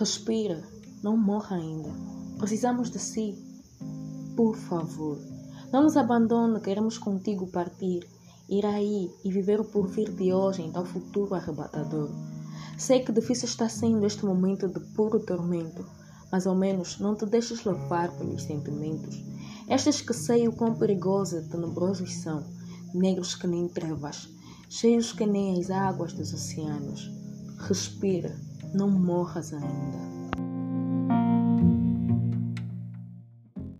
Respira, não morra ainda. Precisamos de si. Por favor, não nos abandone, queremos contigo partir, ir aí e viver o porvir de hoje em tal futuro arrebatador. Sei que difícil está sendo este momento de puro tormento, mas ao menos não te deixes levar pelos sentimentos. Estes que sei o quão perigosos e tenebrosos são, negros que nem trevas, cheios que nem as águas dos oceanos. Respira, não morras ainda.